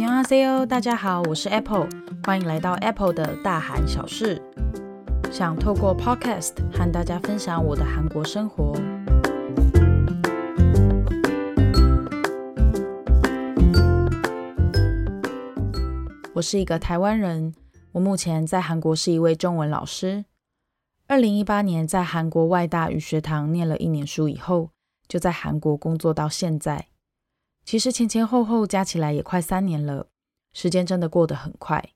你好，C O，大家好，我是 Apple，欢迎来到 Apple 的大韩小事。想透过 Podcast 和大家分享我的韩国生活。我是一个台湾人，我目前在韩国是一位中文老师。二零一八年在韩国外大语学堂念了一年书以后，就在韩国工作到现在。其实前前后后加起来也快三年了，时间真的过得很快。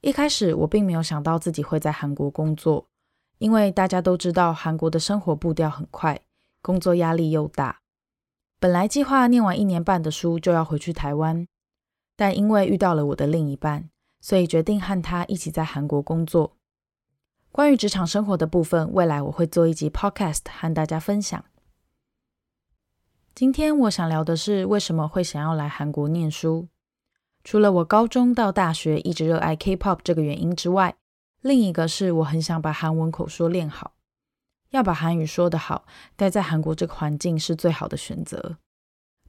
一开始我并没有想到自己会在韩国工作，因为大家都知道韩国的生活步调很快，工作压力又大。本来计划念完一年半的书就要回去台湾，但因为遇到了我的另一半，所以决定和他一起在韩国工作。关于职场生活的部分，未来我会做一集 Podcast 和大家分享。今天我想聊的是为什么会想要来韩国念书。除了我高中到大学一直热爱 K-pop 这个原因之外，另一个是我很想把韩文口说练好。要把韩语说得好，待在韩国这个环境是最好的选择。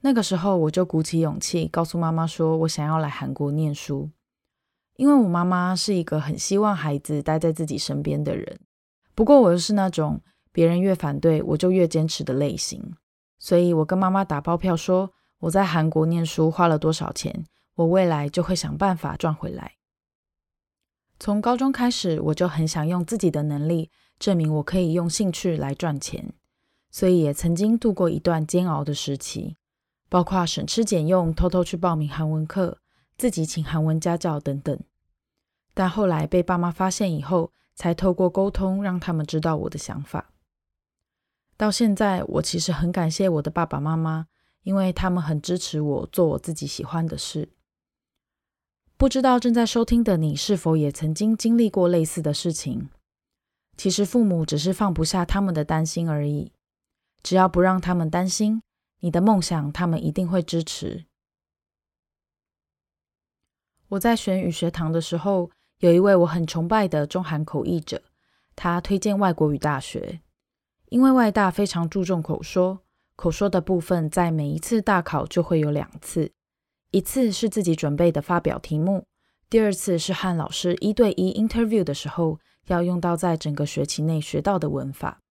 那个时候我就鼓起勇气告诉妈妈说，我想要来韩国念书，因为我妈妈是一个很希望孩子待在自己身边的人。不过我又是那种别人越反对我就越坚持的类型。所以我跟妈妈打包票说，我在韩国念书花了多少钱，我未来就会想办法赚回来。从高中开始，我就很想用自己的能力证明我可以用兴趣来赚钱，所以也曾经度过一段煎熬的时期，包括省吃俭用，偷偷去报名韩文课，自己请韩文家教等等。但后来被爸妈发现以后，才透过沟通让他们知道我的想法。到现在，我其实很感谢我的爸爸妈妈，因为他们很支持我做我自己喜欢的事。不知道正在收听的你是否也曾经经历过类似的事情？其实父母只是放不下他们的担心而已。只要不让他们担心，你的梦想他们一定会支持。我在选语学堂的时候，有一位我很崇拜的中韩口译者，他推荐外国语大学。因为外大非常注重口说，口说的部分在每一次大考就会有两次，一次是自己准备的发表题目，第二次是和老师一对一 interview 的时候要用到在整个学期内学到的文法。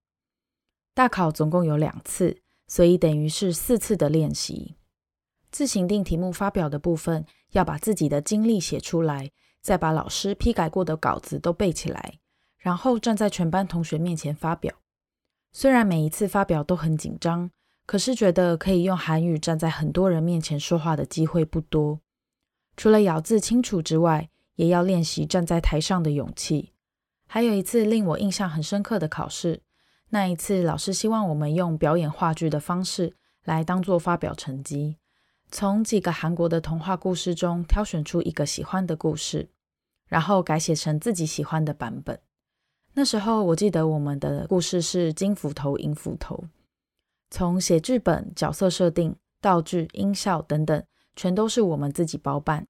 大考总共有两次，所以等于是四次的练习。自行定题目发表的部分，要把自己的经历写出来，再把老师批改过的稿子都背起来，然后站在全班同学面前发表。虽然每一次发表都很紧张，可是觉得可以用韩语站在很多人面前说话的机会不多。除了咬字清楚之外，也要练习站在台上的勇气。还有一次令我印象很深刻的考试，那一次老师希望我们用表演话剧的方式来当做发表成绩，从几个韩国的童话故事中挑选出一个喜欢的故事，然后改写成自己喜欢的版本。那时候我记得我们的故事是金斧头、银斧头，从写剧本、角色设定、道具、音效等等，全都是我们自己包办。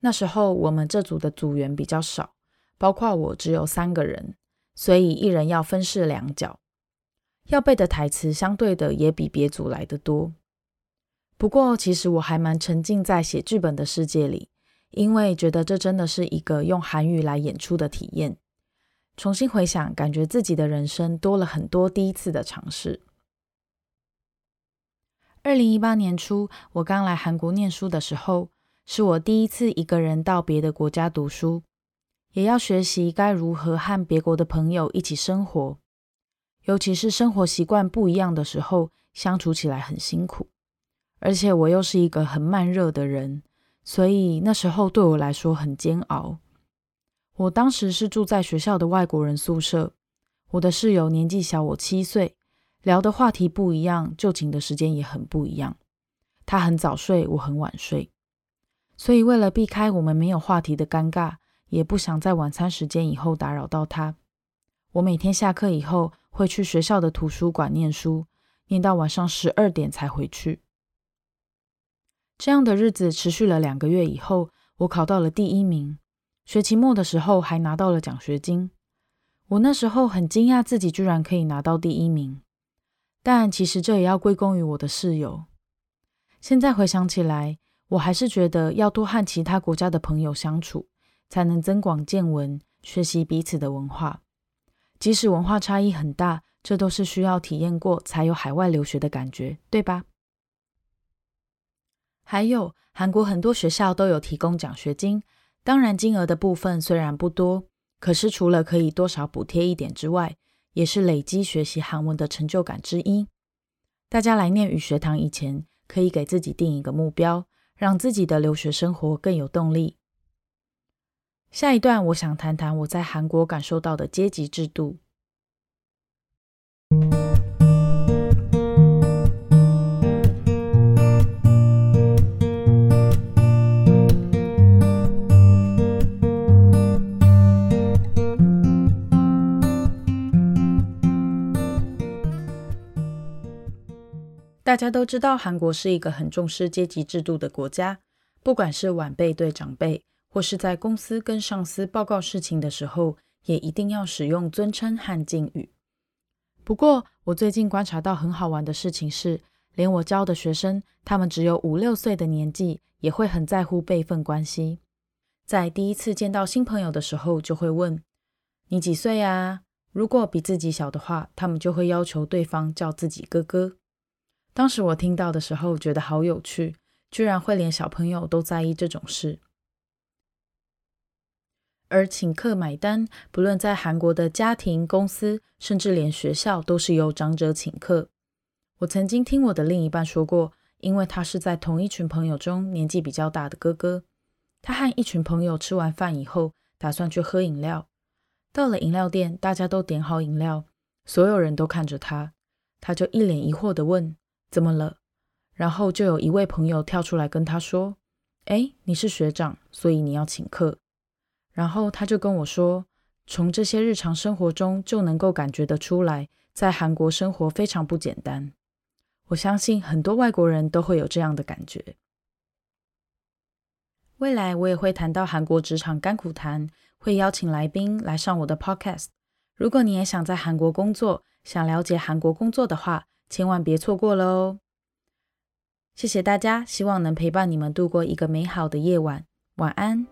那时候我们这组的组员比较少，包括我只有三个人，所以一人要分饰两角，要背的台词相对的也比别组来得多。不过其实我还蛮沉浸在写剧本的世界里，因为觉得这真的是一个用韩语来演出的体验。重新回想，感觉自己的人生多了很多第一次的尝试。二零一八年初，我刚来韩国念书的时候，是我第一次一个人到别的国家读书，也要学习该如何和别国的朋友一起生活，尤其是生活习惯不一样的时候，相处起来很辛苦。而且我又是一个很慢热的人，所以那时候对我来说很煎熬。我当时是住在学校的外国人宿舍，我的室友年纪小我七岁，聊的话题不一样，就寝的时间也很不一样。他很早睡，我很晚睡，所以为了避开我们没有话题的尴尬，也不想在晚餐时间以后打扰到他，我每天下课以后会去学校的图书馆念书，念到晚上十二点才回去。这样的日子持续了两个月以后，我考到了第一名。学期末的时候还拿到了奖学金，我那时候很惊讶自己居然可以拿到第一名，但其实这也要归功于我的室友。现在回想起来，我还是觉得要多和其他国家的朋友相处，才能增广见闻，学习彼此的文化。即使文化差异很大，这都是需要体验过才有海外留学的感觉，对吧？还有，韩国很多学校都有提供奖学金，当然金额的部分虽然不多，可是除了可以多少补贴一点之外，也是累积学习韩文的成就感之一。大家来念语学堂以前，可以给自己定一个目标，让自己的留学生活更有动力。下一段，我想谈谈我在韩国感受到的阶级制度。大家都知道，韩国是一个很重视阶级制度的国家。不管是晚辈对长辈，或是在公司跟上司报告事情的时候，也一定要使用尊称和敬语。不过，我最近观察到很好玩的事情是，连我教的学生，他们只有五六岁的年纪，也会很在乎辈分关系。在第一次见到新朋友的时候，就会问：“你几岁呀？”如果比自己小的话，他们就会要求对方叫自己哥哥。当时我听到的时候，觉得好有趣，居然会连小朋友都在意这种事。而请客买单，不论在韩国的家庭、公司，甚至连学校，都是由长者请客。我曾经听我的另一半说过，因为他是在同一群朋友中年纪比较大的哥哥，他和一群朋友吃完饭以后，打算去喝饮料。到了饮料店，大家都点好饮料，所有人都看着他，他就一脸疑惑地问。怎么了？然后就有一位朋友跳出来跟他说：“哎，你是学长，所以你要请客。”然后他就跟我说：“从这些日常生活中就能够感觉得出来，在韩国生活非常不简单。”我相信很多外国人都会有这样的感觉。未来我也会谈到韩国职场甘苦谈，会邀请来宾来上我的 podcast。如果你也想在韩国工作，想了解韩国工作的话，千万别错过了哦！谢谢大家，希望能陪伴你们度过一个美好的夜晚。晚安。